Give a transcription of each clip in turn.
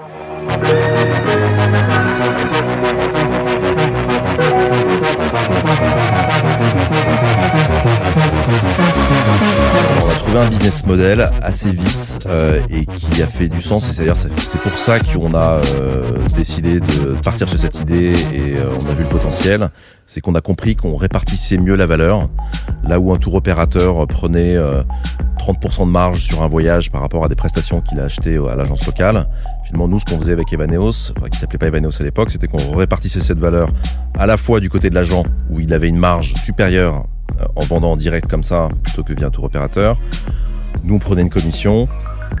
On a trouvé un business model assez vite euh, et qui a fait du sens. Et c'est-à-dire c'est pour ça qu'on a euh, décidé de partir sur cette idée et euh, on a vu le potentiel. C'est qu'on a compris qu'on répartissait mieux la valeur. Là où un tour opérateur prenait 30% de marge sur un voyage par rapport à des prestations qu'il a achetées à l'agence locale. Finalement, nous, ce qu'on faisait avec Evaneos, enfin, qui s'appelait pas Evaneos à l'époque, c'était qu'on répartissait cette valeur à la fois du côté de l'agent, où il avait une marge supérieure euh, en vendant en direct comme ça, plutôt que via un tour opérateur. Nous, on prenait une commission,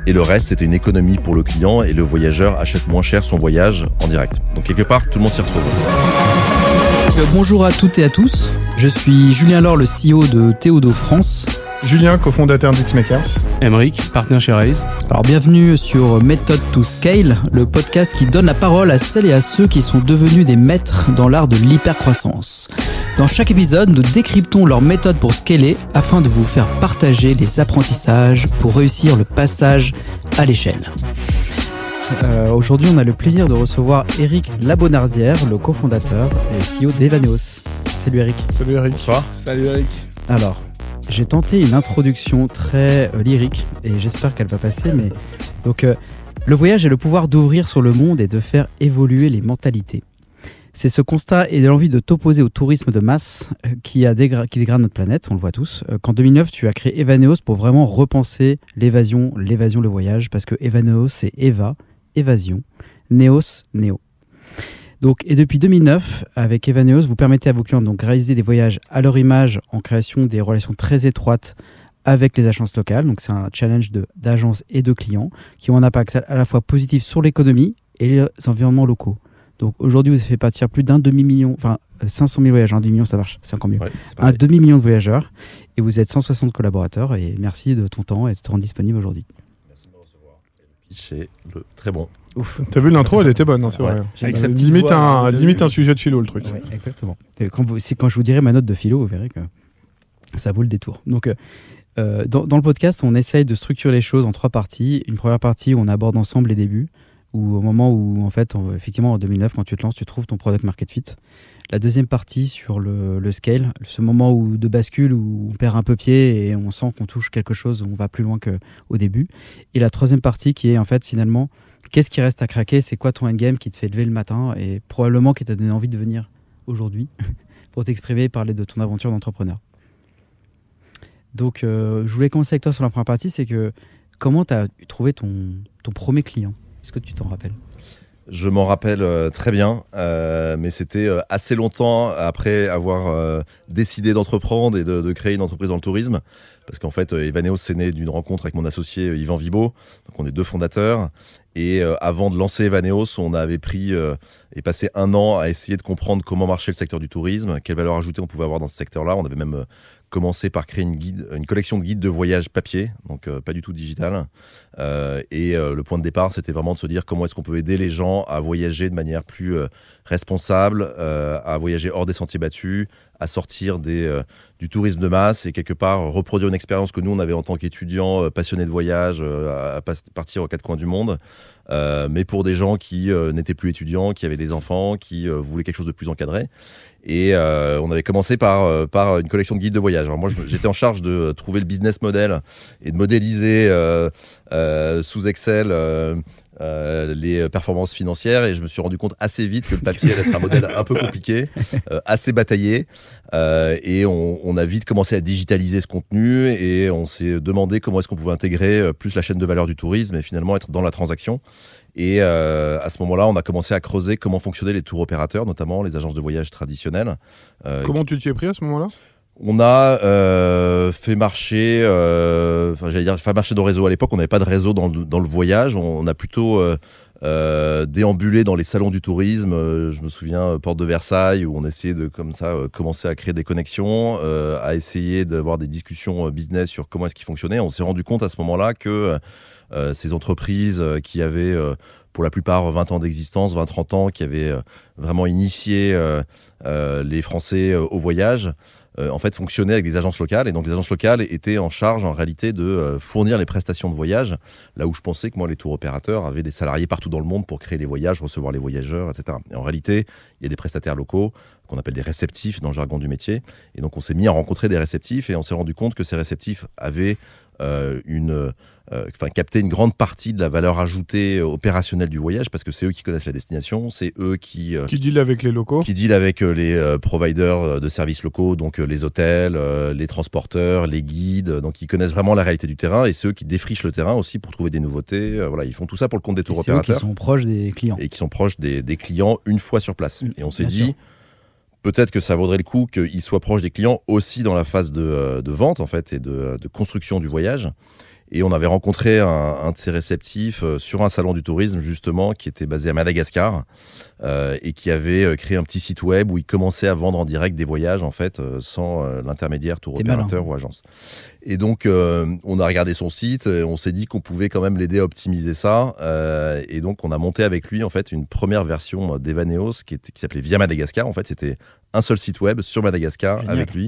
et le reste, c'était une économie pour le client, et le voyageur achète moins cher son voyage en direct. Donc, quelque part, tout le monde s'y retrouve. Euh, bonjour à toutes et à tous. Je suis Julien Laure, le CEO de Théodo France. Julien, cofondateur d'Xmakers. Emeric, partenaire chez Raise. Alors bienvenue sur Method to Scale, le podcast qui donne la parole à celles et à ceux qui sont devenus des maîtres dans l'art de l'hypercroissance. Dans chaque épisode, nous décryptons leur méthode pour scaler afin de vous faire partager les apprentissages pour réussir le passage à l'échelle. Euh, Aujourd'hui, on a le plaisir de recevoir Eric Labonardière, le cofondateur et CEO d'Evaneos. Salut Eric. Salut Eric. Bonsoir. Salut Eric. Alors, j'ai tenté une introduction très euh, lyrique et j'espère qu'elle va passer. Mais donc, euh, le voyage est le pouvoir d'ouvrir sur le monde et de faire évoluer les mentalités. C'est ce constat et l'envie de t'opposer au tourisme de masse euh, qui, a dégrade notre planète, on le voit tous. Qu'en 2009, tu as créé Evaneos pour vraiment repenser l'évasion, l'évasion, le voyage, parce que Evaneos, c'est Eva, évasion, Neos, Néo. Donc, et depuis 2009, avec Evaneos, vous permettez à vos clients donc réaliser des voyages à leur image en création des relations très étroites avec les agences locales. Donc, c'est un challenge de- d'agences et de clients qui ont un impact à la fois positif sur l'économie et les environnements locaux. Donc, aujourd'hui, vous avez fait partir plus d'un demi-million, enfin euh, 500 000 voyageurs, un demi-million, ça marche, c'est encore mieux. Ouais, Un demi-million de voyageurs et vous êtes 160 collaborateurs et merci de ton temps et de te rendre disponible aujourd'hui. C'est le très bon. Ouf. T'as vu l'intro, elle était bonne, hein, c'est Ouais. vrai. Avec Euh, sa petite limite, voix, un, hein, de- limite un sujet de philo, le truc. Ouais, exactement. Quand, vous, si- quand je vous dirai ma note de philo, vous verrez que ça vaut le détour. Donc, euh, euh, dans, dans le podcast, on essaye de structurer les choses en trois parties. Une première partie où on aborde ensemble les débuts, où au moment où, en fait, en- effectivement, en 2009, quand tu te lances, tu trouves ton product market fit. La deuxième partie sur le, le scale, ce moment où, de bascule où on perd un peu pied et on sent qu'on touche quelque chose, on va plus loin qu'au début. Et la troisième partie qui est en fait finalement, qu'est-ce qui reste à craquer? C'est quoi ton endgame qui te fait lever le matin et probablement qui t'a donné envie de venir aujourd'hui pour t'exprimer et parler de ton aventure d'entrepreneur? Donc, euh, je voulais commencer avec toi sur la première partie, c'est que comment tu as trouvé ton, ton premier client? Est-ce que tu t'en rappelles? Je m'en rappelle euh, très bien, euh, mais c'était assez longtemps après avoir décidé d'entreprendre et de, créer une entreprise dans le tourisme. Parce qu'en fait, Evaneos, c'est né d'une rencontre avec mon associé Yvan Vibo. Donc, on est deux fondateurs. Et euh, avant de lancer Evaneos, on avait pris euh, et passé un an à essayer de comprendre comment marchait le secteur du tourisme, quelle valeur ajoutée on pouvait avoir dans ce secteur-là. On avait même euh, commencé par créer une, guide, une collection de guides de voyage papier, donc pas du tout digital. Et le point de départ, c'était vraiment de se dire comment est-ce qu'on peut aider les gens à voyager de manière plus responsable, euh, à voyager hors des sentiers battus, à sortir euh, du tourisme de masse et quelque part reproduire une expérience que nous, on avait en tant qu'étudiants euh, passionnés de voyage, euh, à partir aux quatre coins du monde. Euh, mais pour des gens qui euh, n'étaient plus étudiants, qui avaient des enfants, qui euh, voulaient quelque chose de plus encadré. Et euh, on avait commencé par, euh, par une collection de guides de voyage. Alors moi, j'étais en charge de euh, trouver le business model et de modéliser euh, euh, sous Excel euh, euh, les performances financières. Et je me suis rendu compte assez vite que le papier allait être un modèle un peu compliqué, euh, assez bataillé. Euh, et on, on a vite commencé à digitaliser ce contenu et on s'est demandé comment est-ce qu'on pouvait intégrer euh, plus la chaîne de valeur du tourisme et finalement être dans la transaction. Et euh, à ce moment-là, on a commencé à creuser comment fonctionnaient les tours opérateurs, notamment les agences de voyage traditionnelles. Euh, Comment tu t'y es pris à ce moment-là? On a euh, fait marcher, euh, enfin j'allais dire fait marcher nos réseaux à l'époque. On n'avait pas de réseau dans le, dans le voyage. On, a plutôt euh, euh, déambulé dans les salons du tourisme. Euh, je me souviens euh, porte de Versailles où on essayait de comme ça commencer à créer des connexions, à essayer d'avoir des discussions business sur comment est-ce qu'ils fonctionnaient. On s'est rendu compte à ce moment-là que ces entreprises qui avaient pour la plupart 20 ans d'existence, 20-30 ans, qui avaient vraiment initié les Français au voyage, euh, en fait fonctionnait avec des agences locales. Et donc les agences locales étaient en charge en réalité de euh, fournir les prestations de voyage. Là où je pensais que moi les tours opérateurs avaient des salariés partout dans le monde pour créer les voyages, recevoir les voyageurs, etc. Et en réalité, il y a des prestataires locaux qu'on appelle des réceptifs dans le jargon du métier. Et donc on s'est mis à rencontrer des réceptifs et on s'est rendu compte que ces réceptifs avaient euh, une, enfin capter une grande partie de la valeur ajoutée opérationnelle du voyage parce que c'est eux qui connaissent la destination, c'est eux qui euh, Qui deal avec les locaux. qui deal avec euh, les euh, providers de services locaux, donc euh, les hôtels, euh, les transporteurs, les guides, donc ils connaissent vraiment la réalité du terrain et ceux qui défrichent le terrain aussi pour trouver des nouveautés. euh, voilà, ils font tout ça pour le compte des Et tours c'est eux qui opérateurs sont proches des clients. et qui sont proches des, des clients une fois sur place. Mm, Et on s'est dit, sûr. peut-être que ça vaudrait le coup qu'ils soient proches des clients aussi dans la phase de, euh, de vente en fait et de, de construction du voyage. Et on avait rencontré un, un de ces réceptifs euh, sur un salon du tourisme justement qui était basé à Madagascar euh, et qui avait euh, créé un petit site web où il commençait à vendre en direct des voyages en fait sans euh, l'intermédiaire tour opérateur ou agence. Et donc euh, on a regardé son site, et on s'est dit qu'on pouvait quand même l'aider à optimiser ça euh, et donc on a monté avec lui en fait une première version d'Evaneos qui, était- qui s'appelait Via Madagascar. En fait c'était un seul site web sur Madagascar Génial. avec lui.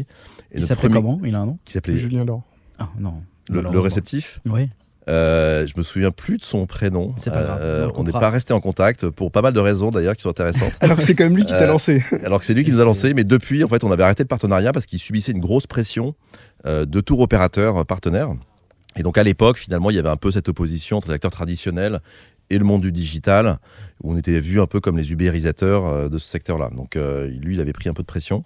Et Il s'appelait premier- comment? Il a un nom? Qui s'appelait Julien Laure. Ah non. Le, réceptif. Oui. Euh, je me souviens plus de son prénom. C'est pas grave, Euh, on n'est pas resté en contact pour pas mal de raisons d'ailleurs qui sont intéressantes. Alors que c'est quand même lui qui t'a Euh, lancé. Alors que c'est lui qui nous a lancé, mais depuis, en fait, on avait arrêté le partenariat parce qu'il subissait une grosse pression euh, de tour opérateurs euh, partenaires. Et donc à l'époque, finalement, il y avait un peu cette opposition entre les acteurs traditionnels et le monde du digital, où on était vu un peu comme les ubérisateurs euh, de ce secteur-là. Donc euh, lui, il avait pris un peu de pression.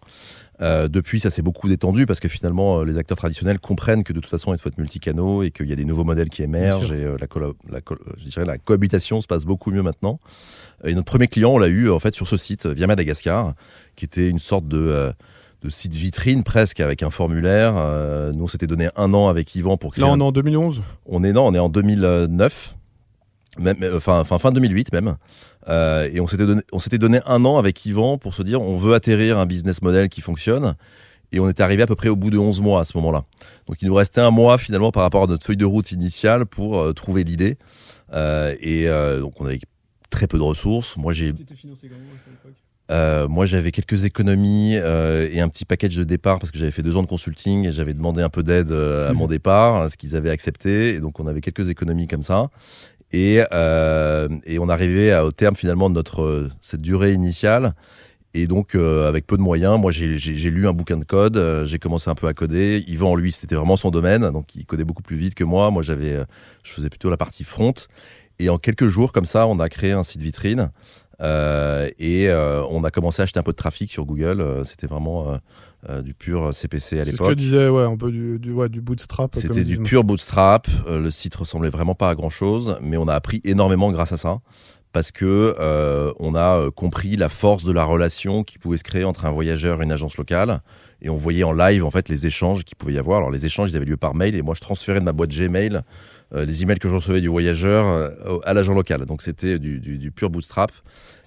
Euh, depuis, ça s'est beaucoup détendu parce que finalement, les acteurs traditionnels comprennent que de toute façon, il faut être multicanaux et qu'il y a des nouveaux modèles qui émergent et euh, la, colla- la co- je dirais, la cohabitation se passe beaucoup mieux maintenant. Et notre premier client, on l'a eu en fait sur ce site via Madagascar, qui était une sorte de euh, de site vitrine presque avec un formulaire. Nous, on s'était donné un an avec Yvan pour créer. Là, on est en 2011. on est non, on est en 2009, même, euh, enfin, enfin fin 2008 même. Euh, et on s'était donné, on s'était donné un an avec Yvan pour se dire on veut atterrir un business model qui fonctionne. Et on est arrivé à peu près au bout de 11 mois à ce moment-là. Donc il nous restait un mois finalement par rapport à notre feuille de route initiale pour euh, trouver l'idée. Euh, et euh, donc on avait très peu de ressources. Moi j'ai euh, moi, j'avais quelques économies euh, et un petit package de départ parce que j'avais fait deux ans de consulting et j'avais demandé un peu d'aide euh, à mon départ, ce qu'ils avaient accepté. Et donc, on avait quelques économies comme ça. Et, euh, et on arrivait au terme finalement de notre euh, cette durée initiale. Et donc, euh, avec peu de moyens, moi, j'ai- lu un bouquin de code, j'ai commencé un peu à coder. Yvan, lui, c'était vraiment son domaine, donc il codait beaucoup plus vite que moi. Moi, je faisais plutôt la partie front. Et en quelques jours, comme ça, on a créé un site vitrine. Et on a commencé à acheter un peu de trafic sur Google. C'était vraiment euh, du pur CPC à C'est ce que l'époque. disait, ouais, un peu du, du, ouais, du bootstrap. C'était du pur bootstrap. Euh, le site ressemblait vraiment pas à grand chose, mais on a appris énormément grâce à ça. Parce que euh, on a compris la force de la relation qui pouvait se créer entre un voyageur et une agence locale, et on voyait en live en fait les échanges qu'il pouvait y avoir. Alors les échanges ils avaient lieu par mail, et moi je transférais de ma boîte Gmail les emails que je recevais du voyageur à l'agent local. Donc c'était du, du- du pur bootstrap.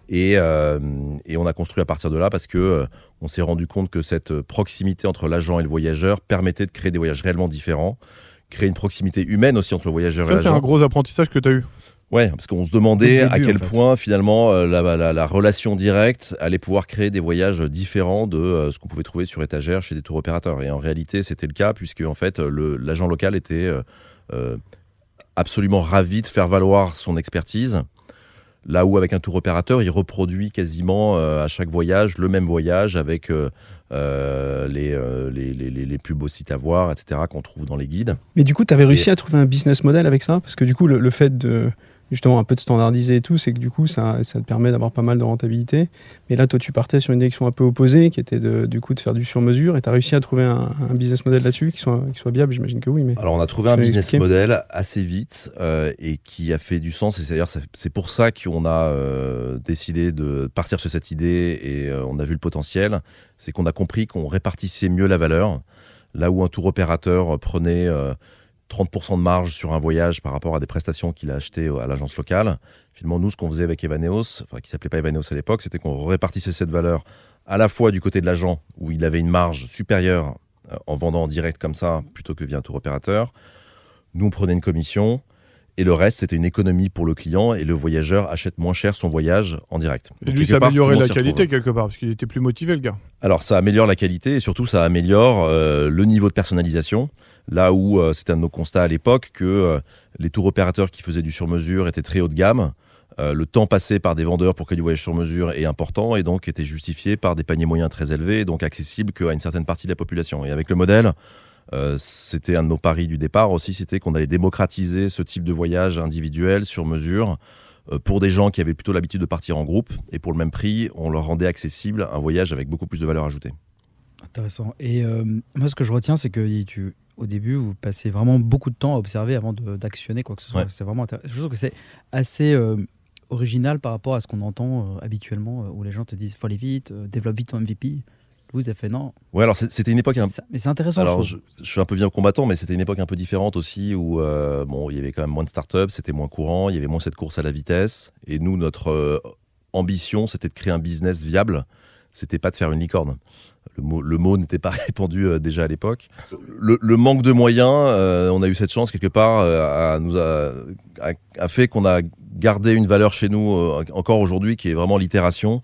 Et, euh, et on a construit à partir de là parce que euh, on s'est rendu compte que cette proximité entre l'agent et le voyageur permettait de créer des voyages réellement différents, créer une proximité humaine aussi entre le voyageur et Ça, c'est un l'agent. gros apprentissage que tu as eu. Ouais, parce qu'on se demandait à quel en fait. point finalement euh, la, la- la relation directe allait pouvoir créer des voyages différents de euh, ce qu'on pouvait trouver sur étagère chez des tours opérateurs. Et en réalité, c'était le cas puisque en fait l'agent local était absolument ravi de faire valoir son expertise. Là où avec un tour opérateur, il reproduit quasiment euh, à chaque voyage le même voyage avec euh, euh, les, euh, les, les- les- les plus beaux sites à voir, etc., qu'on trouve dans les guides. Mais du coup, tu avais réussi à trouver un business model avec ça? Parce que du coup, le, le fait de justement un peu de standardiser et tout, c'est que du coup, ça, ça te permet d'avoir pas mal de rentabilité. Mais là, toi, tu partais sur une direction un peu opposée, qui était de, du coup de faire du sur-mesure, et tu as réussi à trouver un, un business model là-dessus qui soit, qui soit viable, j'imagine que oui. Mais... Alors on a trouvé un business model assez vite euh, et qui a fait du sens. Et d'ailleurs c'est pour ça qu'on a euh, décidé de partir sur cette idée et euh, on a vu le potentiel. C'est qu'on a compris qu'on répartissait mieux la valeur. Là où un tour opérateur prenait 30% de marge sur un voyage par rapport à des prestations qu'il a achetées à l'agence locale. Finalement, nous, ce qu'on faisait avec Evaneos, enfin qui s'appelait pas Evaneos à l'époque, c'était qu'on répartissait cette valeur à la fois du côté de l'agent où il avait une marge supérieure euh, en vendant en direct comme ça plutôt que via un tour opérateur. Nous, on prenait une commission Et le reste, c'était une économie pour le client et le voyageur achète moins cher son voyage en direct. Et Donc, lui, ça part, améliorait la qualité retrouve. quelque part, parce qu'il était plus motivé, le gars. Alors ça améliore la qualité et surtout ça améliore euh, le niveau de personnalisation. Là où euh, c'était un de nos constats à l'époque que euh, les tours opérateurs qui faisaient du sur-mesure étaient très haut de gamme. Euh, le temps passé par des vendeurs pour créer du voyage sur mesure est important et donc était justifié par des paniers moyens très élevés, donc accessibles qu'à une certaine partie de la population. Et avec le modèle, c'était un de nos paris du départ aussi, c'était qu'on allait démocratiser ce type de voyage individuel sur mesure pour des gens qui avaient plutôt l'habitude de partir en groupe. Et pour le même prix, on leur rendait accessible un voyage avec beaucoup plus de valeur ajoutée. Intéressant. Et moi, ce que je retiens, c'est que tu, au début, vous passez vraiment beaucoup de temps à observer avant d'actionner quoi que ce soit. Ouais. C'est vraiment intéressant. Je trouve que c'est assez euh, original par rapport à ce qu'on entend euh, habituellement, euh, où les gens te disent faut aller vite, développe vite ton MVP. Vous avez fait non. Ouais, alors c'était une époque un mais c'est intéressant. Alors, je suis un peu vieux combattant, mais c'était une époque un peu différente aussi où bon, il y avait quand même moins de startups, c'était moins courant, il y avait moins cette course à la vitesse. Et nous, notre ambition, c'était de créer un business viable. C'était pas de faire une licorne. Le mot, le mot n'était pas répandu euh, déjà à l'époque. Le, manque de moyens, euh, on a eu cette chance quelque part, euh, a, fait qu'on a gardé une valeur chez nous encore aujourd'hui qui est vraiment l'itération.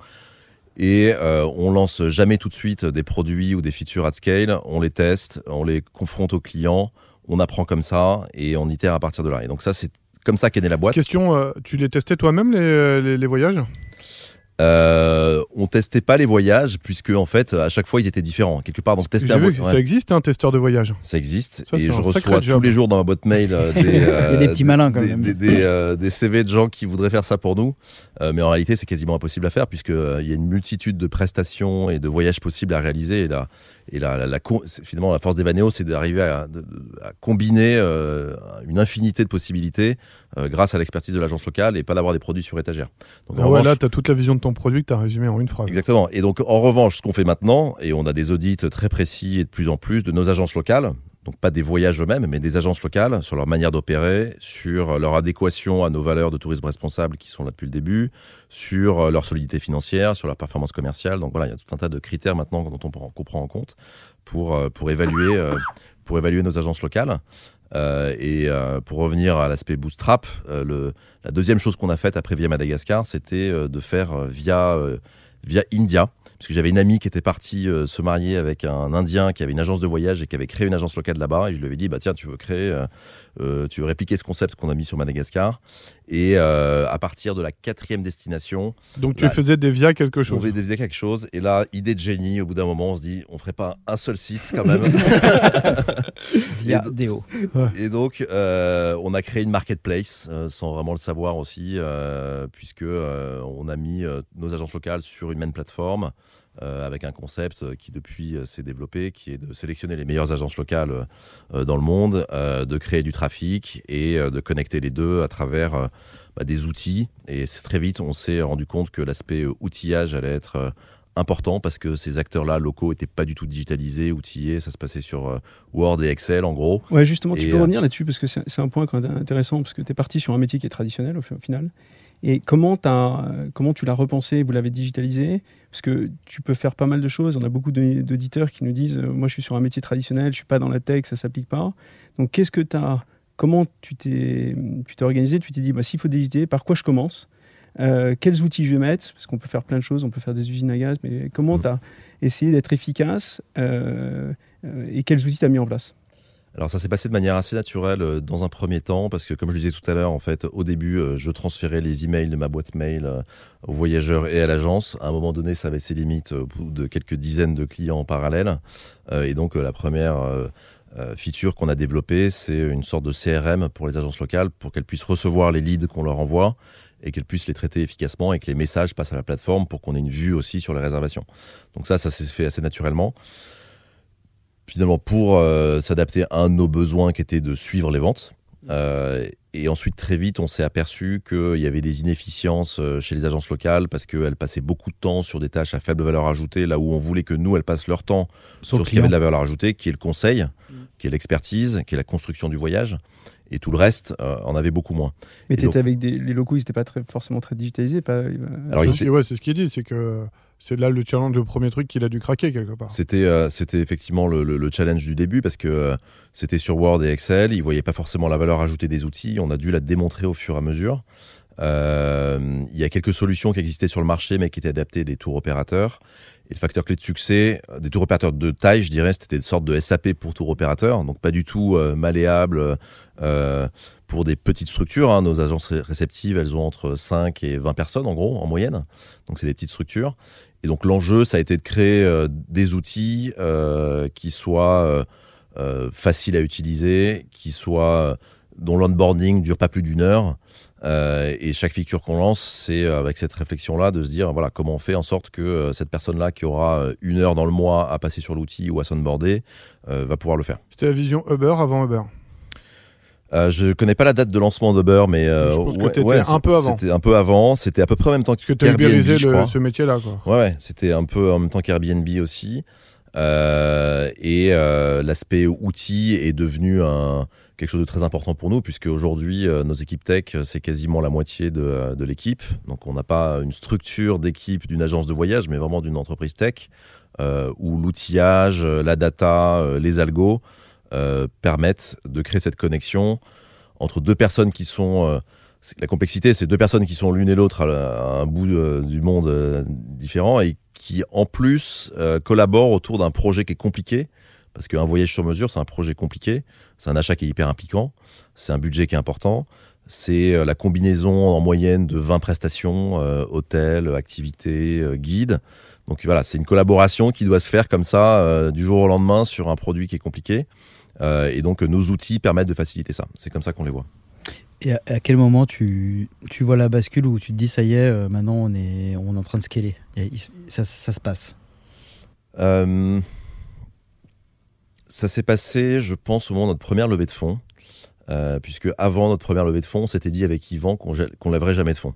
Et on lance jamais tout de suite des produits ou des features at scale. On les teste, on les confronte aux clients, on apprend comme ça et on itère à partir de là. Et donc ça, c'est comme ça qu'est née la boîte. Question, tu les testais toi-même, les voyages? Euh, on testait pas les voyages puisque en fait à chaque fois ils étaient différents. Quelque part donc tester un vu ouais, ça existe, un testeur de voyage. ça existe Ça, et je reçois tous job. les jours dans ma boîte mail euh, des, a des petits malins, quand des, même. des- des, euh, des CV de gens qui voudraient faire ça pour nous, Euh, mais en réalité c'est quasiment impossible à faire puisque euh, il y a une multitude de prestations et de voyages possibles à réaliser et la et la, la- la finalement la force d'Evaneo c'est d'arriver à, combiner euh, une infinité de possibilités euh, grâce à l'expertise de l'agence locale et pas d'avoir des produits sur étagère. Donc, en Ah ouais, revanche- là, tu as toute la vision de ton produit que tu as résumé en une phrase. Exactement. Et donc, en revanche, ce qu'on fait maintenant, et on a des audits très précis et de plus en plus de nos agences locales, donc pas des voyages eux-mêmes, mais des agences locales, sur leur manière d'opérer, sur leur adéquation à nos valeurs de tourisme responsable qui sont là depuis le début, sur euh, leur solidité financière, sur leur performance commerciale. Donc voilà, il y a tout un tas de critères maintenant dont on prend, qu'on prend en compte pour, euh, pour, évaluer, euh, pour évaluer nos agences locales. Euh, et euh, pour revenir à l'aspect bootstrap, le, la deuxième chose qu'on a faite après via Madagascar, c'était de faire via, via India. Parce que j'avais une amie qui était partie euh, se marier avec un Indien qui avait une agence de voyage et qui avait créé une agence locale là-bas. Et je lui avais dit, bah tiens, tu veux créer, euh, tu veux répliquer ce concept qu'on a mis sur Madagascar. Et euh, à partir de la quatrième destination, Donc tu faisais des via quelque on chose. devait déviser quelque chose. Et là, idée de génie, au bout d'un moment, on se dit, on ferait pas un seul site quand même. Via Et- Déo. Et donc, euh, on a créé une marketplace euh, sans vraiment le savoir aussi, euh, puisque euh, on a mis euh, nos agences locales sur une même plateforme euh, avec un concept euh, qui depuis euh, s'est développé, qui est de sélectionner les meilleures agences locales euh, dans le monde, euh, de créer du trafic et de connecter les deux à travers bah, des outils. Et très vite, on s'est rendu compte que l'aspect outillage allait être important parce que ces acteurs-là locaux étaient pas du tout digitalisés, outillés, ça se passait sur Word et Excel en gros. Ouais, justement, tu Et, peux revenir là-dessus parce que c'est un point quand même intéressant parce que tu es parti sur un métier qui est traditionnel au final. Et comment, as, comment tu l'as repensé, vous l'avez digitalisé? Parce que tu peux faire pas mal de choses. On a beaucoup d'auditeurs qui nous disent euh, Moi, je suis sur un métier traditionnel, je suis pas dans la tech, ça s'applique pas. Donc, qu'est-ce que tu as Comment tu t'es organisé? Tu t'es dit bah, S'il faut digiter, par quoi je commence? Euh, Quels outils je vais mettre? Parce qu'on peut faire plein de choses, on peut faire des usines à gaz, mais comment Mhm. tu as essayé d'être efficace euh, et quels outils tu as mis en place? Alors ça s'est passé de manière assez naturelle euh, dans un premier temps parce que comme je le disais tout à l'heure, en fait, au début, euh, je transférais les emails de ma boîte mail euh, aux voyageurs et à l'agence. À un moment donné, ça avait ses limites au de quelques dizaines de clients en parallèle. Et donc la première feature qu'on a développée, c'est une sorte de CRM pour les agences locales pour qu'elles puissent recevoir les leads qu'on leur envoie et qu'elles puissent les traiter efficacement et que les messages passent à la plateforme pour qu'on ait une vue aussi sur les réservations. Donc ça, ça s'est fait assez naturellement finalement pour euh, s'adapter à un de nos besoins qui était de suivre les ventes. Euh, et ensuite, très vite, on s'est aperçu qu'il y avait des inefficiences euh, chez les agences locales parce qu'elles passaient beaucoup de temps sur des tâches à faible valeur ajoutée, là où on voulait que nous, elles passent leur temps sur, ce qui avait de la valeur ajoutée, qui est le conseil, qui est l'expertise, qui est la construction du voyage. Et tout le reste, euh, en avait beaucoup moins. Mais tu donc- avec des, les locaux, ils n'étaient pas très, forcément très digitalisés. Pas, euh, Alors, C'est- ouais, c'est ce qu'il dit, c'est que c'est là le challenge, le premier truc qu'il a dû craquer quelque part. C'était euh, c'était effectivement le, le- le challenge du début parce que euh, c'était sur Word et Excel. Ils voyaient pas forcément la valeur ajoutée des outils. On a dû la démontrer au fur et à mesure. Euh, Il y a quelques solutions qui existaient sur le marché mais qui étaient adaptées des tours opérateurs. Et le facteur clé de succès, euh, des tours opérateurs de taille, je dirais, c'était une sorte de SAP pour tour opérateur, donc pas du tout euh, malléable pour des petites structures. hein. Nos agences ré- réceptives, elles ont entre 5 et 20 personnes en gros, en moyenne. Donc c'est des petites structures. Et donc l'enjeu, ça a été de créer des outils qui soient faciles à utiliser, qui soient dont l'onboarding dure pas plus d'une heure. Euh, et chaque feature qu'on lance, c'est euh, avec cette réflexion-là de se dire voilà comment on fait en sorte que euh, cette personne-là qui aura une heure dans le mois à passer sur l'outil ou à s'onboarder euh, va pouvoir le faire. C'était la vision Uber avant Uber. Euh, je connais pas la date de lancement d'Uber, mais euh, Je pense que ouais, un peu avant. C'était un peu avant. C'était à peu près en même temps Parce que tu ce métier-là. Ouais, ouais, c'était un peu en même temps qu'Airbnb aussi. Euh, et euh, l'aspect outil est devenu quelque chose de très important pour nous, puisque aujourd'hui, euh, nos équipes tech, c'est quasiment la moitié de, de l'équipe. Donc, on n'a pas une structure d'équipe d'une agence de voyage, mais vraiment d'une entreprise tech, où l'outillage, la data, les algos permettent de créer cette connexion entre deux personnes qui sont. La complexité, c'est deux personnes qui sont l'une et l'autre à, un bout euh, du monde euh, différent et qui, en plus, euh, collaborent autour d'un projet qui est compliqué. Parce qu'un voyage sur mesure, c'est un projet compliqué. C'est un achat qui est hyper impliquant. C'est un budget qui est important. C'est la combinaison en moyenne de 20 prestations, hôtels, activités, guides. Donc voilà, c'est une collaboration qui doit se faire comme ça du jour au lendemain sur un produit qui est compliqué. Et donc nos outils permettent de faciliter ça. C'est comme ça qu'on les voit. Et à, quel moment tu, tu vois la bascule où tu te dis ça y est, euh, maintenant on est, on est en train de scaler? Ça, ça se passe. Euh, ça s'est passé, je pense, au moment de notre première levée de fonds. Euh, puisque avant notre première levée de fonds, on s'était dit avec Yvan qu'on qu'on lèverait jamais de fonds.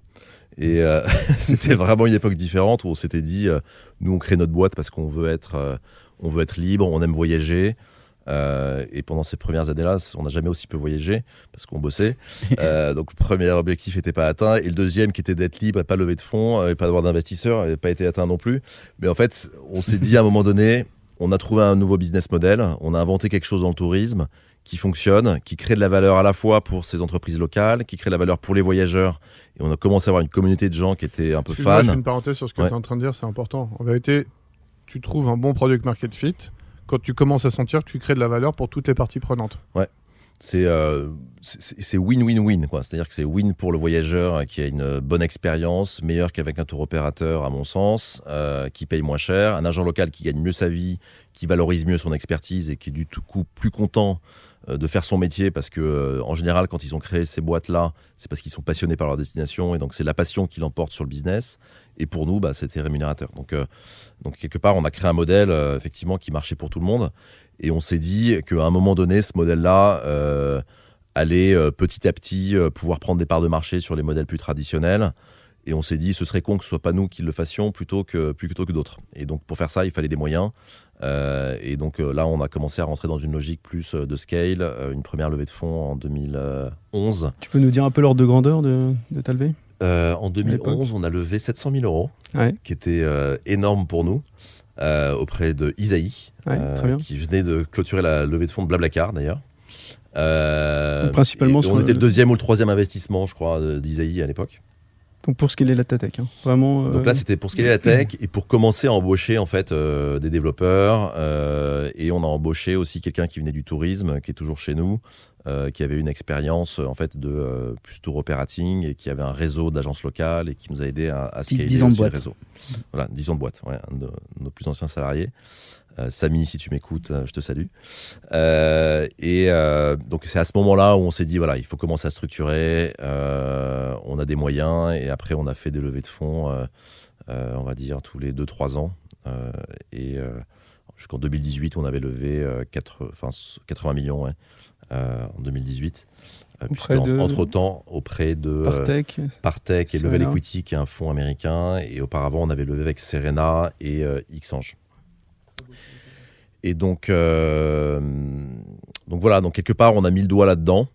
Et c'était vraiment une époque différente où on s'était dit, nous on crée notre boîte parce qu'on veut être, veut être libre, on aime voyager. Euh, et pendant ces premières années-là, on n'a jamais aussi peu voyagé parce qu'on bossait. Euh, donc le premier objectif n'était pas atteint et le deuxième qui était d'être libre et pas lever de fonds et pas avoir d'investisseurs n'avait pas été atteint non plus. Mais en fait, on s'est dit à un moment donné, on a trouvé un nouveau business model, on a inventé quelque chose dans le tourisme qui fonctionne, qui crée de la valeur à la fois pour ces entreprises locales, qui crée de la valeur pour les voyageurs. Et on a commencé à avoir une communauté de gens qui étaient un peu Excuse-moi, je fais fans. une parenthèse sur ce que Ouais. tu es en train de dire, c'est important. En vérité, tu trouves un bon product market fit quand tu commences à sentir tu crées de la valeur pour toutes les parties prenantes. C'est euh, c'est win-win-win. quoi. C'est-à-dire que c'est win pour le voyageur euh, qui a une bonne expérience, meilleure qu'avec un tour opérateur à mon sens, euh, qui paye moins cher, un agent local qui gagne mieux sa vie, qui valorise mieux son expertise et qui est du tout coup plus content euh, de faire son métier parce que euh, en général quand ils ont créé ces boîtes là c'est parce qu'ils sont passionnés par leur destination et donc c'est la passion qui l'emporte sur le business et pour nous bah, c'était rémunérateur donc euh, donc quelque part on a créé un modèle euh, effectivement qui marchait pour tout le monde et on s'est dit qu'à un moment donné ce modèle là euh, allait euh, petit à petit euh, pouvoir prendre des parts de marché sur les modèles plus traditionnels et on s'est dit ce serait con que ce soit pas nous qui le fassions plutôt que plutôt que d'autres et donc pour faire ça il fallait des moyens et donc là, on a commencé à rentrer dans une logique plus de scale. Une première levée de fonds en 2011. Tu peux nous dire un peu l'ordre de grandeur de, de ta levée Euh, en l'époque 2011, on a levé 700 000 euros, Ouais. qui était énorme pour nous, euh, auprès de Isaïe, Ouais, euh, qui venait de clôturer la levée de fonds de Blablacar d'ailleurs. Euh, principalement sur on était le deuxième ou le troisième investissement, je crois, d'Isaïe à l'époque. Donc pour ce qui est de la tech, hein. vraiment. Donc là, c'était pour scaler la tech et pour commencer à embaucher en fait des développeurs. et on a embauché aussi quelqu'un qui venait du tourisme, qui est toujours chez nous, euh, qui avait une expérience en fait de euh, plus tour operating et qui avait un réseau d'agences locales et qui nous a aidé à, à scaler dix ans de le boîte. réseau. Voilà, 10 ans de boîte, ouais, un de nos plus anciens salariés. Euh, Samy, si tu m'écoutes, euh, je te salue. Euh, et euh, donc c'est à ce moment-là où on s'est dit voilà, il faut commencer à structurer. euh, on a des moyens et après on a fait des levées de fonds, euh, euh, on va dire tous les 2-3 ans. Euh, et euh, jusqu'en 2018, on avait levé euh, 4, enfin, 80 millions ouais, euh, en 2018. Euh, puisque de- entre-temps, auprès de euh, Partech. Partech et Level. Equity, qui est un fonds américain. Et auparavant, on avait levé avec Serena et euh, Xange. Et donc, euh, donc voilà, donc quelque part, on a mis le doigt là-dedans.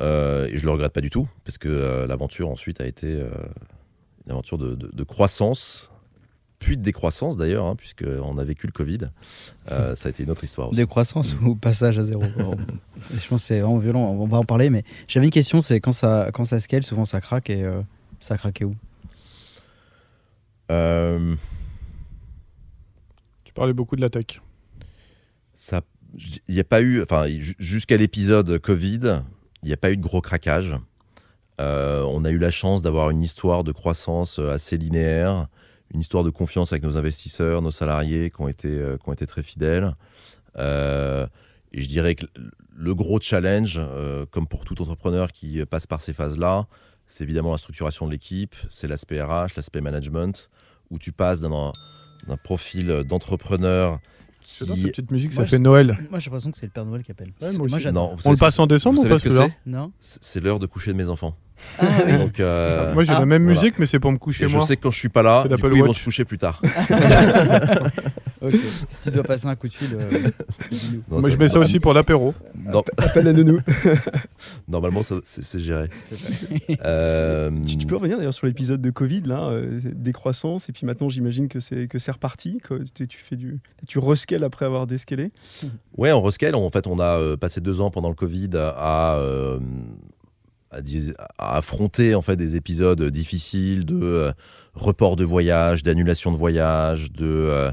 euh, et je le regrette pas du tout, parce que euh, l'aventure ensuite a été euh, une aventure de, de- de croissance, puis de décroissance d'ailleurs, hein, puisqu'on a vécu le Covid. Euh, ça a été une autre histoire aussi. Décroissance ou passage à zéro Je pense que c'est vraiment violent, on va en parler, mais j'avais une question, c'est quand ça, quand ça scale, souvent ça craque et euh, ça a craqué où? Euh, Tu parlais beaucoup de la tech. ça, il n'y a pas eu, enfin, ju- jusqu'à l'épisode Covid, il n'y a pas eu de gros craquage. Euh, on a eu la chance d'avoir une histoire de croissance assez linéaire, une histoire de confiance avec nos investisseurs, nos salariés qui ont été, euh, qui ont été très fidèles. Euh, et je dirais que le gros challenge, euh, comme pour tout entrepreneur qui passe par ces phases-là, c'est évidemment la structuration de l'équipe, c'est l'aspect RH, l'aspect management, où tu passes d'un d'un profil d'entrepreneur Qui cette petite musique, Moi, ça fait je- Noël. Moi j'ai l'impression que c'est le Père Noël qui appelle. Ouais, C'est- moi aussi. j'adore. Non, vous On savez le ce que passe en décembre vous ou savez pas ce que celui-là c'est Non C'est c'est l'heure de coucher de mes enfants. Ah oui. Donc, euh, Moi j'ai Ah, la même voilà. musique, mais c'est pour me coucher et je moi. sais que quand je suis pas là, C'est du l'Apple coup, ils vont Watch. se coucher plus tard. Si tu dois passer un coup de fil, euh. Non, Moi je mets ça aussi pour l'apéro. Appelle la nounou. normalement, ça- c'est géré. Euh, Tu, tu peux revenir d'ailleurs sur l'épisode de Covid, là, euh, décroissance, et puis maintenant j'imagine que c'est que c'est reparti. que tu, tu fais du, tu rescales après avoir descalé. Ouais, on rescale. En fait, on a euh, passé deux ans pendant le Covid à, euh, à, dis- à affronter en fait des épisodes difficiles de euh, report de voyage, d'annulation de voyage, de euh,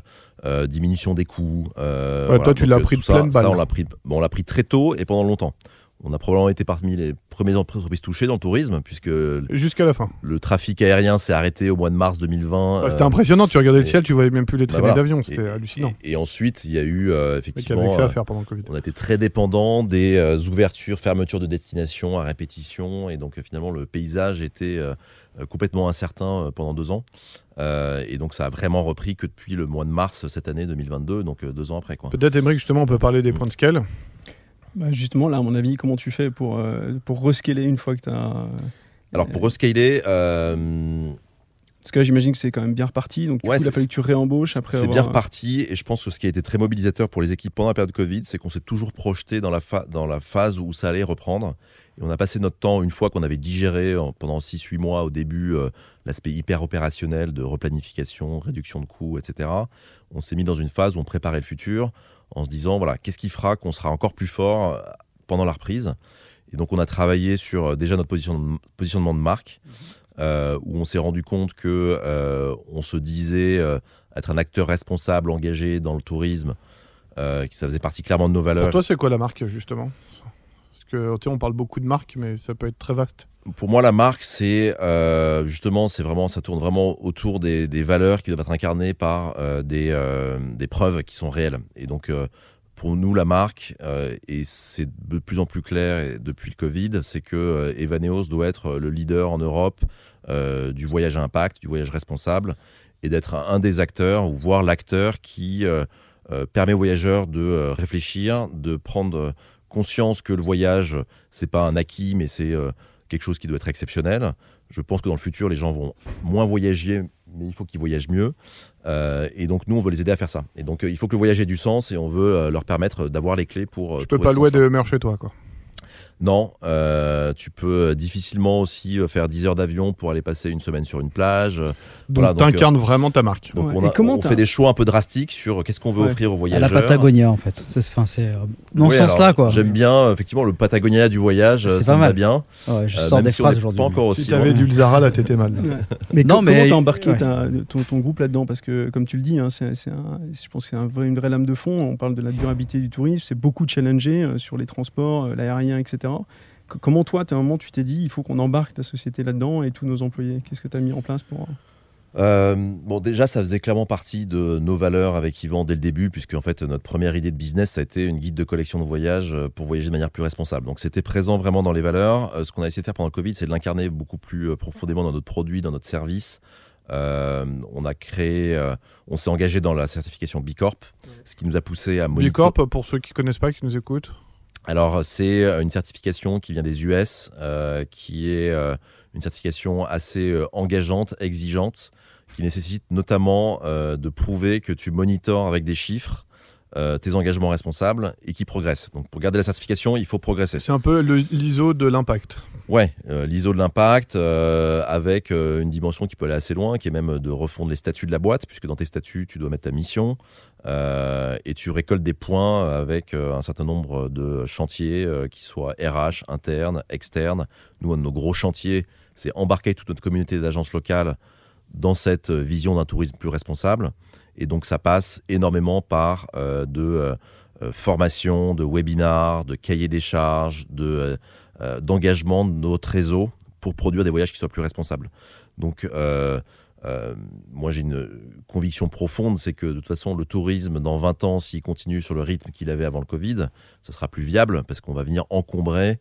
diminution des coûts. euh, Ouais, toi, tu l'as euh, pris de ça, pleine ça, on l'a pris, bon, on l'a pris très tôt et pendant longtemps. On a probablement été parmi les premières entreprises touchées dans le tourisme, puisque Jusqu'à la fin. le trafic aérien s'est arrêté au mois de mars 2020. Ouais, C'était euh, impressionnant, tu regardais le ciel, tu voyais même plus les bah traînées voilà. d'avion, c'était hallucinant. Et, et ensuite, il y a eu euh, avait effectivement. que ça à euh, faire pendant le Covid. on a été très dépendant des euh, ouvertures, fermetures de destinations à répétition, et donc finalement le paysage était complètement incertain pendant deux ans. Euh, et donc ça a vraiment repris que depuis le mois de mars cette année 2022, donc deux ans après. Peut-être, Émeric, justement, on peut parler des points de scale. Bah, justement, là, à mon avis, comment tu fais pour, euh, pour rescaler une fois que tu as. Alors pour rescaler, euh, Parce que là, j'imagine que c'est quand même bien reparti, donc du Ouais, coup, il a fallu que tu réembauches après. c'est avoir- bien reparti, et je pense que ce qui a été très mobilisateur pour les équipes pendant la période Covid, c'est qu'on s'est toujours projeté dans la, fa- dans la phase où ça allait reprendre. Et on a passé notre temps, une fois qu'on avait digéré en- pendant 6-8 mois au début euh, l'aspect hyper opérationnel de replanification, réduction de coûts, etc. On s'est mis dans une phase où on préparait le futur en se disant, voilà, qu'est-ce qui fera qu'on sera encore plus fort euh, pendant la reprise? Et donc on a travaillé sur euh, déjà notre position- positionnement de marque, euh, où on s'est rendu compte que euh, on se disait euh, être un acteur responsable, engagé dans le tourisme, euh, que ça faisait partie clairement de nos valeurs. Pour toi, c'est quoi la marque, justement? Parce que, on parle beaucoup de marques, mais ça peut être très vaste. Pour moi, la marque, c'est euh, justement, c'est vraiment, ça tourne vraiment autour des, valeurs qui doivent être incarnées par euh, des, euh, des preuves qui sont réelles. Et donc, pour nous, la marque, et c'est de plus en plus clair depuis le Covid, c'est que Evaneos doit être le leader en Europe du voyage à impact, du voyage responsable, et d'être un, des acteurs, ou voire l'acteur qui permet aux voyageurs de réfléchir, de prendre conscience que le voyage, c'est pas un acquis, mais c'est quelque chose qui doit être exceptionnel. Je pense que dans le futur, les gens vont moins voyager, mais il faut qu'ils voyagent mieux. Euh, et donc, nous, on veut les aider à faire ça. Et donc, euh, il faut que le voyage ait du sens et on veut euh, leur permettre d'avoir les clés pour. Tu peux pas louer de Hummer chez toi, quoi. Non, euh, tu peux difficilement aussi euh, faire 10 heures d'avion pour aller passer une semaine sur une plage. Donc, Voilà, donc, t'incarnes vraiment ta marque. Donc, Ouais. on, Et a- comment on t'as- fait des choix un peu drastiques sur qu'est-ce qu'on veut Ouais. offrir aux À voyageurs. la Patagonia en fait. C'est euh, dans Oui, ce sens-là quoi. J'aime bien, euh, effectivement, le Patagonia du voyage, euh, C'est ça pas me va mal. bien. Ouais, je Euh, sors des si phrases aujourd'hui. Pas encore aussi Si t'avais du Zara, là, t'étais mal. Mais Non, mais- comment t'as embarqué ton, ton groupe là-dedans Parce que, comme tu le dis, hein, un- je pense que c'est un vrai- une vraie lame de fond. On parle de la durabilité du tourisme, c'est beaucoup challengé euh, sur les transports, euh, l'aérien, etc. Comment toi, à un moment, tu t'es dit, il faut qu'on embarque ta société là-dedans et tous nos employés? Qu'est-ce que tu as mis en place pour... Euh, bon, déjà, ça faisait clairement partie de nos valeurs avec Yvan dès le début, puisque en fait, notre première idée de business, ça a été une guide de collection de voyage euh, pour voyager de manière plus responsable. Donc, c'était présent vraiment dans les valeurs. Euh, ce qu'on a essayé de faire pendant le Covid, c'est de l'incarner beaucoup plus euh, profondément dans notre produit, dans notre service. Euh, on a créé, euh, on s'est engagé dans la certification B Corp, ce qui nous a poussé à monitorer. Bicorp, pour ceux qui connaissent pas, qui nous écoutent? Alors, c'est euh, une certification qui vient des US, euh, qui est euh, une certification assez engageante, exigeante, qui nécessite notamment de prouver que tu monitores avec des chiffres tes engagements responsables et qui progressent. Donc pour garder la certification, il faut progresser. C'est un peu l'ISO de l'impact. Ouais, euh, l'ISO de l'impact euh, avec euh, une dimension qui peut aller assez loin, qui est même de refondre les statuts de la boîte, puisque dans tes statuts, tu dois mettre ta mission et tu récoltes des points avec un certain nombre de chantiers qui soient RH, internes, externes. Nous, un de nos gros chantiers, c'est embarquer toute notre communauté d'agences locales dans cette vision d'un tourisme plus responsable. Et donc, ça passe énormément par de euh, euh, formation, de webinars, de cahiers des charges, de euh, d'engagement de notre réseau pour produire des voyages qui soient plus responsables. Donc, euh, euh, moi, j'ai une conviction profonde, c'est que de toute façon, le tourisme, dans 20 ans, s'il continue sur le rythme qu'il avait avant le Covid, ça sera plus viable parce qu'on va venir encombrer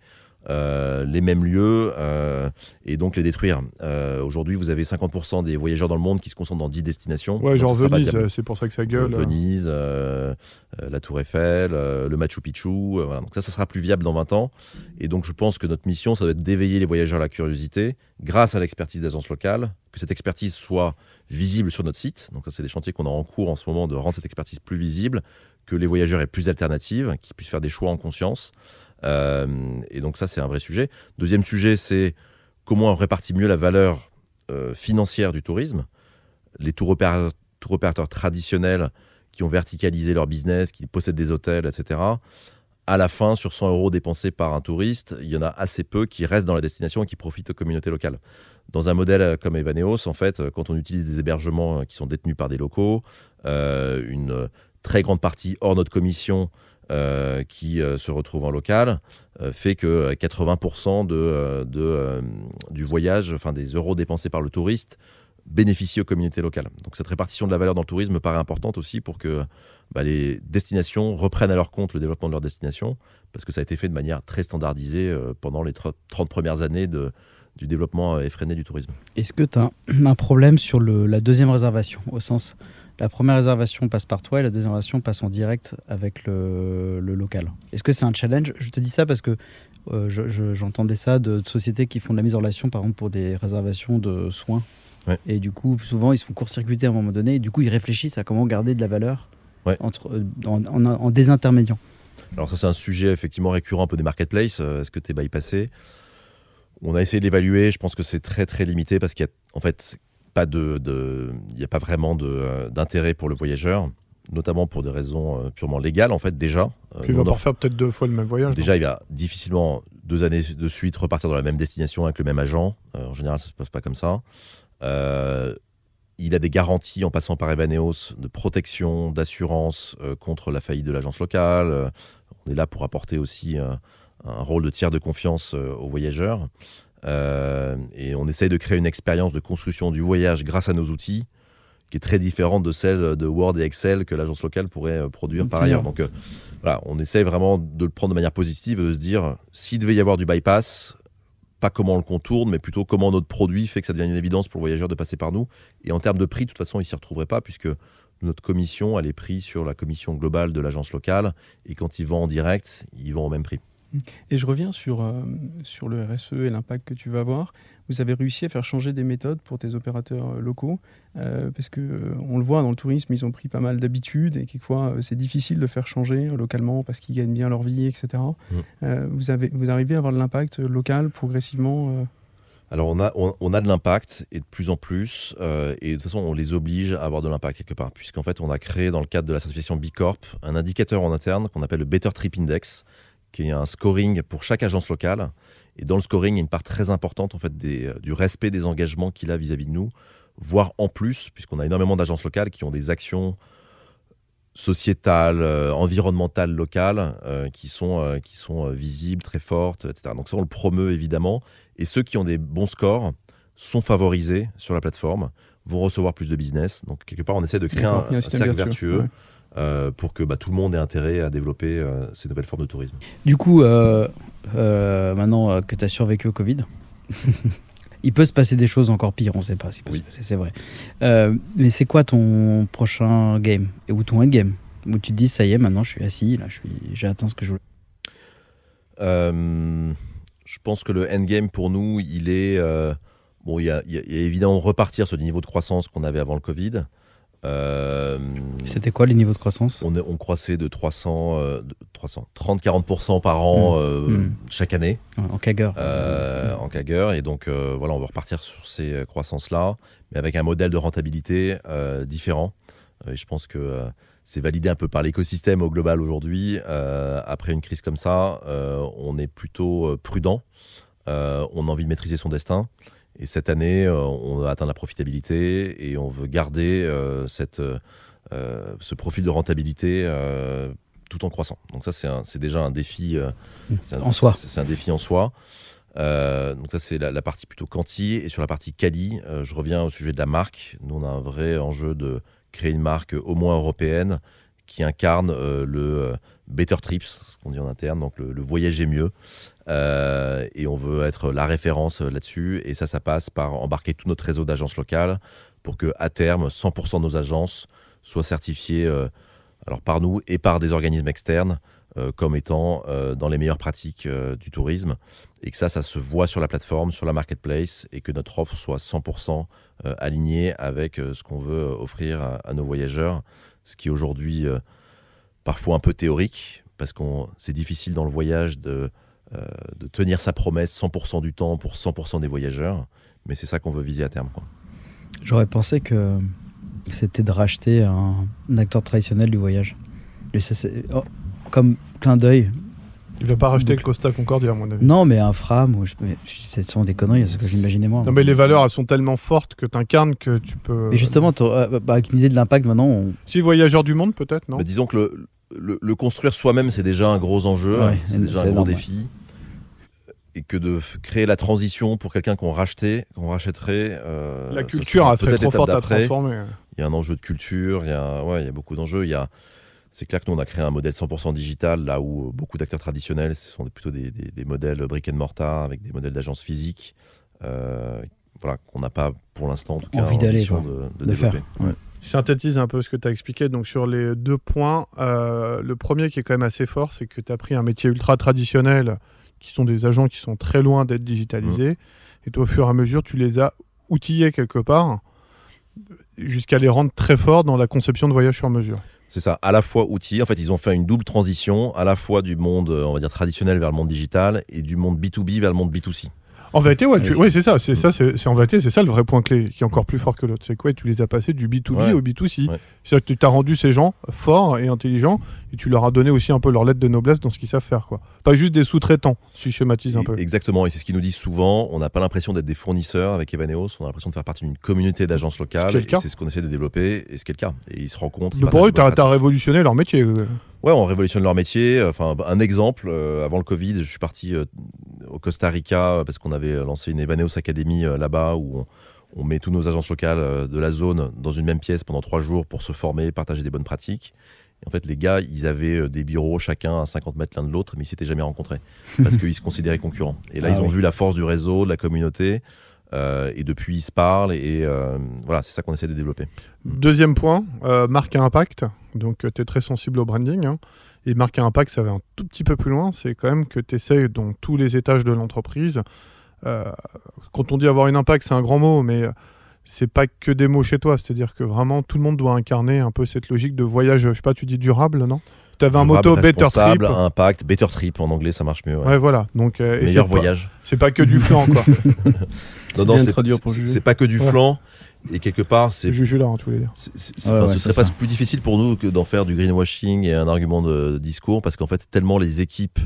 euh, les mêmes lieux euh, et donc les détruire. Euh, Aujourd'hui, vous avez 50% des voyageurs dans le monde qui se concentrent dans 10 destinations. Ouais, genre Venise, c'est pour ça que ça gueule. Euh, Venise, la Tour Eiffel, le Machu Picchu. voilà. Donc ça, ça sera plus viable dans 20 ans. Et donc je pense que notre mission, ça va être d'éveiller les voyageurs à la curiosité grâce à l'expertise d'agences locales, que cette expertise soit visible sur notre site. Donc ça, c'est des chantiers qu'on a en cours en ce moment de rendre cette expertise plus visible, que les voyageurs aient plus d'alternatives, qu'ils puissent faire des choix en conscience. Euh, et donc ça, c'est un vrai sujet. Deuxième sujet, c'est comment on répartit mieux la valeur euh, financière du tourisme. Les tour opérateurs, traditionnels qui ont verticalisé leur business, qui possèdent des hôtels, etc. À la fin, sur 100 euros dépensés par un touriste, il y en a assez peu qui restent dans la destination et qui profitent aux communautés locales. Dans un modèle euh, comme Evaneos, en fait, quand on utilise des hébergements qui sont détenus par des locaux, une très grande partie hors notre commission euh, qui euh, se retrouve en local, euh, fait que euh, 80% de, du voyage, enfin des euros dépensés par le touriste, bénéficient aux communautés locales. Donc cette répartition de la valeur dans le tourisme me paraît importante aussi pour que bah, les destinations reprennent à leur compte le développement de leur destination, parce que ça a été fait de manière très standardisée pendant les tr- 30 premières années du développement effréné du tourisme. Est-ce que tu as un problème sur la deuxième réservation Au sens, la première réservation passe par toi et la deuxième réservation passe en direct avec le, le local. Est-ce que c'est un challenge? Je te dis ça parce que euh, je- je- j'entendais ça de, de sociétés qui font de la mise en relation, par exemple, pour des réservations de soins. Ouais. Et du coup, souvent, ils se font court-circuiter à un moment donné. Et du coup, ils réfléchissent à comment garder de la valeur Ouais. entre, euh, en, en, en désintermédiant. Alors ça c'est un sujet effectivement récurrent un peu des marketplaces. Euh, Est-ce que tu es bypassé? On a essayé de l'évaluer. Je pense que c'est très très limité parce qu'il y a en fait pas de, de- il y a pas vraiment de, euh, d'intérêt pour le voyageur, notamment pour des raisons euh, purement légales en fait déjà. Euh, Puis il va pas refaire peut-être deux fois le même voyage. Déjà, il va difficilement deux années de suite repartir dans la même destination avec le même agent. Euh, en général, ça se passe pas comme ça. Euh, il a des garanties en passant par Evaneos de protection, d'assurance euh, contre la faillite de l'agence locale. On est là pour apporter aussi un rôle de tiers de confiance aux voyageurs. Euh, et on essaye de créer une expérience de construction du voyage grâce à nos outils qui est très différente de celle de Word et Excel que l'agence locale pourrait euh, produire par ailleurs. Donc euh, voilà, on essaye vraiment de le prendre de manière positive, de se dire s'il devait y avoir du bypass, pas comment on le contourne, mais plutôt comment notre produit fait que ça devient une évidence pour le voyageur de passer par nous. Et en termes de prix, de toute façon, il s'y retrouverait pas puisque notre commission, elle est prise sur la commission globale de l'agence locale. Et quand ils vendent en direct, ils vont au même prix. Et je reviens sur, euh, sur le RSE et l'impact que tu vas avoir. Vous avez réussi à faire changer des méthodes pour tes opérateurs euh, locaux, euh, parce que euh, on le voit dans le tourisme, ils ont pris pas mal d'habitudes et quelquefois c'est difficile de faire changer localement parce qu'ils gagnent bien leur vie, etc. Mm. Vous, avez, vous arrivez à avoir de l'impact local progressivement Alors on a, on, on a de l'impact et de plus en plus, euh, et de toute façon on les oblige à avoir de l'impact quelque part, puisqu'en fait on a créé dans le cadre de la certification B Corp un indicateur en interne qu'on appelle le Better Trip Index, qui est un scoring pour chaque agence locale. Et dans le scoring, il y a une part très importante en fait des, euh, du respect des engagements qu'il a vis-à-vis de nous, voire en plus, puisqu'on a énormément d'agences locales qui ont des actions sociétales, euh, environnementales locales euh, qui sont, euh, qui sont visibles, très fortes, etc. Donc ça, on le promeut évidemment. Et ceux qui ont des bons scores sont favorisés sur la plateforme, vont recevoir plus de business. Donc quelque part, on essaie de créer un, un cercle vertueux, vertueux ouais. Euh, pour que bah, tout le monde ait intérêt à développer euh, ces nouvelles formes de tourisme. Du coup, euh, maintenant que tu as survécu au Covid, il peut se passer des choses encore pires, on ne sait pas. peut Oui. C'est vrai. Mais c'est quoi ton prochain game Ou ton endgame Où tu te dis, ça y est, maintenant je suis assis, là, j'ai atteint ce que je voulais? Euh, je pense que le endgame pour nous, il est. euh, bon, il y a, il y évidemment repartir sur le niveau de croissance qu'on avait avant le Covid. Euh, C'était quoi les niveaux de croissance on, croissait de 300, euh, de 300 30-40% par an Mm. euh, Mm. chaque année En CAGR. euh, en CAGR. Et donc, euh, voilà, on va repartir sur ces euh, croissances-là, mais avec un modèle de rentabilité euh, différent. Euh, et je pense que euh, c'est validé un peu par l'écosystème au global aujourd'hui. Euh, après une crise comme ça, euh, on est plutôt euh, prudent. Euh, on a envie de maîtriser son destin. Et cette année, euh, on a atteint la profitabilité et on veut garder euh, cette, euh, ce profil de rentabilité tout en croissant. Donc ça, c'est déjà un défi. un- En soi. C'est c'est un défi en soi. Euh, donc ça, c'est la, la partie plutôt quanti. Et sur la partie quali, euh, je reviens au sujet de la marque. Nous, on a un vrai enjeu de créer une marque au moins européenne qui incarne euh, le euh, Better Trips, ce qu'on dit en interne, donc le, voyager mieux. Euh, et on veut être la référence là-dessus. Et ça, ça passe par embarquer tout notre réseau d'agences locales pour que à terme, 100% de nos agences soient certifiées alors par nous et par des organismes externes comme étant dans les meilleures pratiques du tourisme. Et que ça, ça se voit sur la plateforme, sur la marketplace, et que notre offre soit 100% euh, alignée avec ce qu'on veut offrir à nos voyageurs. Ce qui est aujourd'hui euh, parfois un peu théorique, parce que c'est difficile dans le voyage de, euh, de tenir sa promesse 100% du temps pour 100% des voyageurs. Mais c'est ça qu'on veut viser à terme. J'aurais pensé que c'était de racheter un, acteur traditionnel du voyage. Oh, comme clin d'œil. Il va pas racheter le Costa Concordia, à mon avis. Non, mais un Fram, ou je- mais c'est sûrement des conneries, c'est ce que j'imaginais moi. Non, mais les valeurs, elles sont tellement fortes que t'incarnes que tu peux. Et justement, euh, bah, avec une idée de l'impact, maintenant, on... Si voyageur du monde, peut-être, non? Bah, disons que le, le- le construire soi-même, c'est déjà un gros enjeu, Ouais, c'est déjà un gros énorme, défi. Et que de créer la transition pour quelqu'un qu'on rachetait, qu'on rachèterait. euh, La culture, elle serait trop forte à transformer. Il y a un enjeu de culture, il y a, ouais, il y a beaucoup d'enjeux. Il y a, c'est clair que nous, on a créé un modèle 100% digital, là où beaucoup d'acteurs traditionnels, ce sont plutôt des, des- des modèles brick and mortar, avec des modèles d'agence physique, euh, voilà, qu'on n'a pas pour l'instant, en tout cas, Envie d'aller, de, de de faire. développer. Ouais. Je synthétise un peu ce que tu as expliqué. Donc, sur les deux points, euh, le premier qui est quand même assez fort, c'est que tu as pris un métier ultra traditionnel, qui sont des agents qui sont très loin d'être digitalisés. Et toi, au fur et à mesure, tu les as outillés quelque part, jusqu'à les rendre très forts dans la conception de voyage sur mesure. C'est ça, à la fois outils. En fait, ils ont fait une double transition, à la fois du monde, euh, on va dire, traditionnel vers le monde digital et du monde B2B vers le monde B2C. En vérité, ouais, tu- Oui. ouais, c'est ça, c'est ça, c'est c'est- en vérité, c'est ça le vrai point clé qui est encore plus fort que l'autre. C'est quoi Tu les as passés du B2B Ouais. au B2C. Ouais. C'est-à-dire que tu as rendu ces gens forts et intelligents et tu leur as donné aussi un peu leur lettre de noblesse dans ce qu'ils savent faire, quoi. Pas juste des sous-traitants, si je schématise un Et- peu. Exactement, et c'est ce qu'ils nous disent souvent. On n'a pas l'impression d'être des fournisseurs avec Evaneos, on a l'impression de faire partie d'une communauté d'agences locales. C'est ce qu'on essaie de développer, et ce qui est le cas. Et ils se rencontrent. Mais pour eux, de as, révolutionné leur métier. euh. Ouais, on révolutionne leur métier. Enfin, un exemple, euh, avant le Covid, je suis parti euh, au Costa Rica euh, parce qu'on avait lancé une Evaneos Academy euh, là-bas où on, on met toutes nos agences locales euh, de la zone dans une même pièce pendant trois jours pour se former, partager des bonnes pratiques. Et en fait, les gars, ils avaient des bureaux chacun à 50 mètres l'un de l'autre, mais ils s'étaient jamais rencontrés parce qu'ils se considéraient concurrents. Et là, Ah ils ont vu la force du réseau, de la communauté. euh, et depuis, ils se parlent. Et euh, voilà, c'est ça qu'on essaie de développer. Deuxième point, euh, marque à impact. Donc, tu es très sensible au branding. hein. Et marque à impact, ça va un tout petit peu plus loin. C'est quand même que tu essayes, dans tous les étages de l'entreprise, euh, quand on dit avoir une impact, c'est un grand mot, mais euh, c'est pas que des mots chez toi. C'est-à-dire que vraiment, tout le monde doit incarner un peu cette logique de voyage, je sais pas, tu dis durable, non? Tu avais un Durable, motto Better Trip. impact, better trip en anglais, ça marche mieux. ouais. Ouais, voilà. Donc, euh, Meilleur voyage. C'est pas que du flanc, quoi. Non, non, c'est pas que du Ouais. flanc. Et quelque part, c'est, Juju là, hein, c'est- c'est- Ouais, enfin, ouais, ce serait presque plus difficile pour nous que d'en faire du greenwashing et un argument de discours, parce qu'en fait, tellement les équipes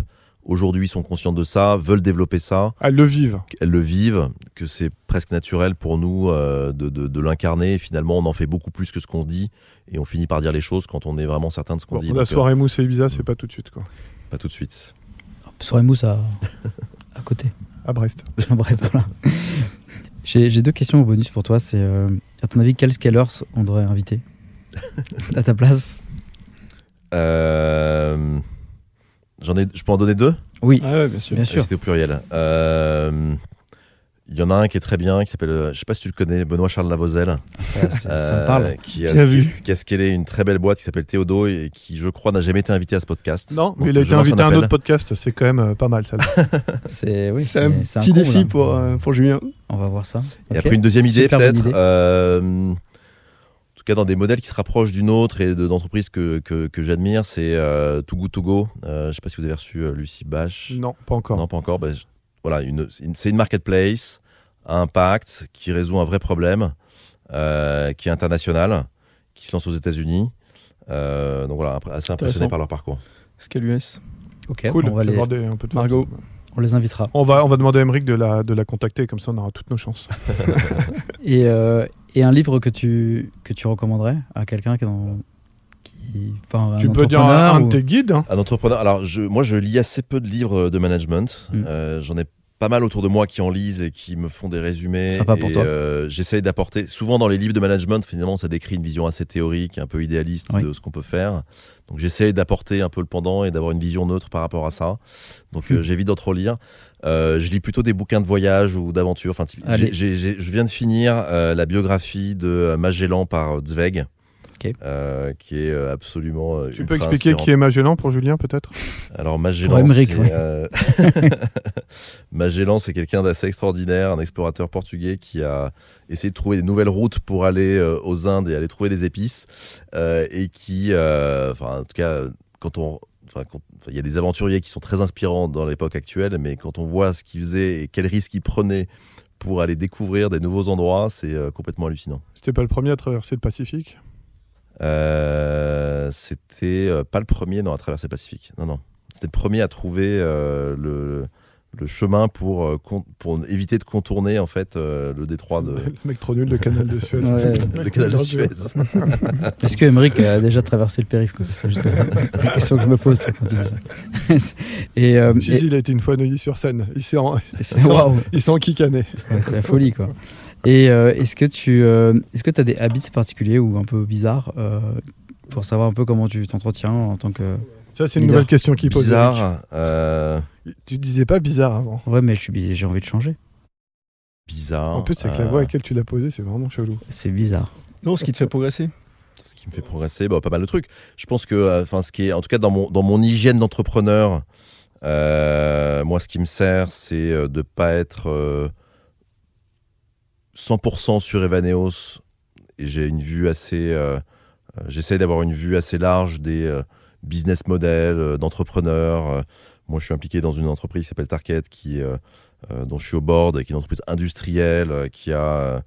aujourd'hui sont conscientes de ça, veulent développer ça, Elles le vivent. elles le vivent, que c'est presque naturel pour nous euh, de, de- de l'incarner. Et finalement, on en fait beaucoup plus que ce qu'on dit, et on finit par dire les choses quand on est vraiment certain de ce qu'on Bon, dit. la Donc, euh, soirée mousse et Ibiza, c'est pas tout de suite, quoi. pas tout de suite. Soirée mousse à, à côté. À Brest. Bref, voilà. J'ai j'ai deux questions au bonus pour toi. C'est, euh, à ton avis, quels scalers on devrait inviter à ta place? Euh, J'en ai, je peux en donner deux? Oui, Ah ouais, bien sûr. bien sûr. C'était au pluriel. Euh, Il y en a un qui est très bien, qui s'appelle, euh, je sais pas si tu le connais, Benoît Charles Lavozelle, Ça, ça- ça euh, me parle. qui a, Qui qui a scalé une très belle boîte qui s'appelle Théodo et qui, je crois, n'a jamais été invité à ce podcast. Non, Donc, mais il a été invité à un autre podcast, c'est quand même euh, pas mal ça. C'est oui, C'est un petit défi pour, euh, pour Julien. On va voir ça. Et Ok. après une deuxième idée peut-être. euh, en tout cas dans des modèles qui se rapprochent d'une autre et de- d'entreprises que, que, que j'admire, c'est euh, Too Good To Go. Euh, je sais pas si vous avez reçu euh, Lucie Bache. Non, pas encore. Non, pas encore. Ben, je- voilà, une, une- c'est une marketplace à impact qui résout un vrai problème, euh, qui est international, qui se lance aux États-Unis. Euh, donc voilà, après, assez impressionné Intéressant. par leur parcours. Scale US. Ok, Cool, on, va les, des- un peu de Margot. force. on les invitera. On va, on va demander à Emmerich de la, de la contacter, comme ça on aura toutes nos chances. Et, euh, et un livre que tu, que tu recommanderais à quelqu'un qui est dans. Qui, enfin, un tu peux dire entrepreneur un, un ou- de tes guides? hein. Un entrepreneur. Alors, je, moi, je lis assez peu de livres de management. Mm. Euh, J'en ai pas mal autour de moi qui en lisent et qui me font des résumés. Sympa pour Et, toi. euh, J'essaye d'apporter. Souvent, dans les livres de management, finalement, ça décrit une vision assez théorique, un peu idéaliste Oui. de ce qu'on peut faire. Donc, j'essaye d'apporter un peu le pendant et d'avoir une vision neutre par rapport à ça. Donc, Mm. euh, j'évite d'en trop lire. Euh, je lis plutôt des bouquins de voyage ou d'aventure. Enfin, je viens de finir la biographie de Magellan par Zweig. Euh, qui est euh, absolument. euh, Tu peux expliquer inspirant. qui est Magellan pour Julien, peut-être? Alors Magellan, c'est, ouais. euh, Magellan, c'est quelqu'un d'assez extraordinaire, un explorateur portugais qui a essayé de trouver des nouvelles routes pour aller euh, aux Indes et aller trouver des épices, euh, et qui, euh, enfin en tout cas, quand on, enfin quand- enfin, il y a des aventuriers qui sont très inspirants dans l'époque actuelle, mais quand on voit ce qu'ils faisaient et quels risques ils prenaient pour aller découvrir des nouveaux endroits, c'est complètement hallucinant. C'était pas le premier à traverser le Pacifique? Euh, c'était euh, pas le premier dans la traversée Pacifique. Non, non. C'était le premier à trouver euh, le, le chemin pour, éviter de contourner en fait euh, le détroit de. Le mec trop nul, le canal de Suez. Ouais, le canal de Suez. Est-ce que Emmerich a déjà traversé le périph' C'est ça juste la question que je me pose quand tu dis ça. et, euh, Si, et- si, il a été une fois à Neuilly-sur-Seine. Il s'est en- il s'est enquicané. ouais, c'est la folie quoi. Et euh, est-ce que tu euh, est-ce que as des habits particuliers ou un peu bizarres euh, pour savoir un peu comment tu t'entretiens en tant que Ça, c'est une Leader? nouvelle question qu'il pose. Bizarre. euh. Tu disais pas bizarre avant. ouais mais je suis bi- j'ai envie de changer. bizarre. En plus, avec la euh, voix à laquelle tu l'as posée, c'est vraiment chelou. C'est bizarre. Non, ce qui te fait progresser. ce qui me fait progresser, bah, pas mal de trucs. Je pense que, euh, enfin, ce qui est, en tout cas, dans mon, dans mon hygiène d'entrepreneur, euh, moi, ce qui me sert, c'est de pas être euh, 100% sur Evaneos. Et j'ai une vue assez, euh, euh, j'essaie d'avoir une vue assez large des euh, business models euh, d'entrepreneurs. Moi, je suis impliqué dans une entreprise qui s'appelle Target, qui, dont je suis au board, qui est une entreprise industrielle, qui a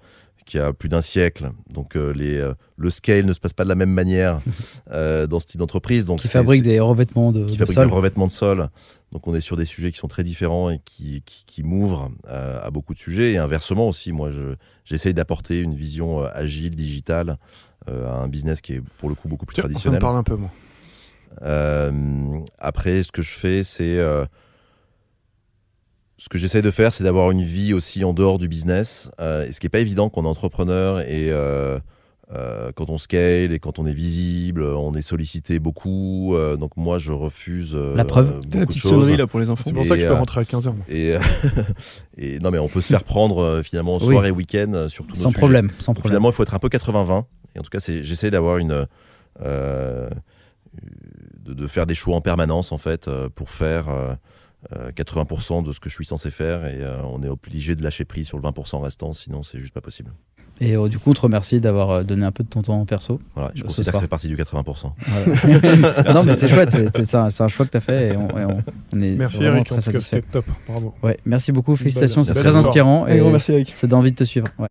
qui a plus d'un siècle. Donc euh, les, euh, le scale ne se passe pas de la même manière euh, dans ce type d'entreprise. Donc Qui fabrique des revêtements de, qui de fabrique sol. des revêtements de sol. Donc on est sur des sujets qui sont très différents et qui, qui, qui m'ouvrent euh, à beaucoup de sujets. Et inversement aussi, moi, je- j'essaye d'apporter une vision agile, digitale euh, à un business qui est pour le coup beaucoup plus Tiens, ça me traditionnel. parle un peu, moi. Euh, après, ce que je fais, c'est. Ce que j'essaie de faire, c'est d'avoir une vie aussi en dehors du business. Euh, et ce qui n'est pas évident quand on est entrepreneur et euh, euh, quand on scale et quand on est visible, on est sollicité beaucoup. Euh, donc moi, je refuse. euh, La preuve. beaucoup T'as la de petite choses. sonnerie là pour les enfants. C'est pour Et, ça que je peux rentrer à 15h. Moi. Et, et non, mais on peut se faire prendre finalement Oui. soir et week-end sur tous nos Sans sujets. problème, sans Donc, problème. Finalement, il faut être un peu 80-20. Et en tout cas, j'essaie d'avoir une. euh, de, de faire des choix en permanence, en fait, pour faire 80% de ce que je suis censé faire. Et euh, on est obligé de lâcher prise sur le 20% restant, sinon, c'est juste pas possible. Et euh, du coup, on te remercie d'avoir euh, donné un peu de ton temps perso. Voilà, je considère que c'est partie du 80%. Voilà. non, mais c'est chouette, c'est- un, choix que tu as fait et on, et on- on est Merci vraiment Eric, très satisfait. top. Bravo. Ouais, merci beaucoup, félicitations, c'est très inspirant et merci Eric. c'est d'envie de te suivre. Ouais.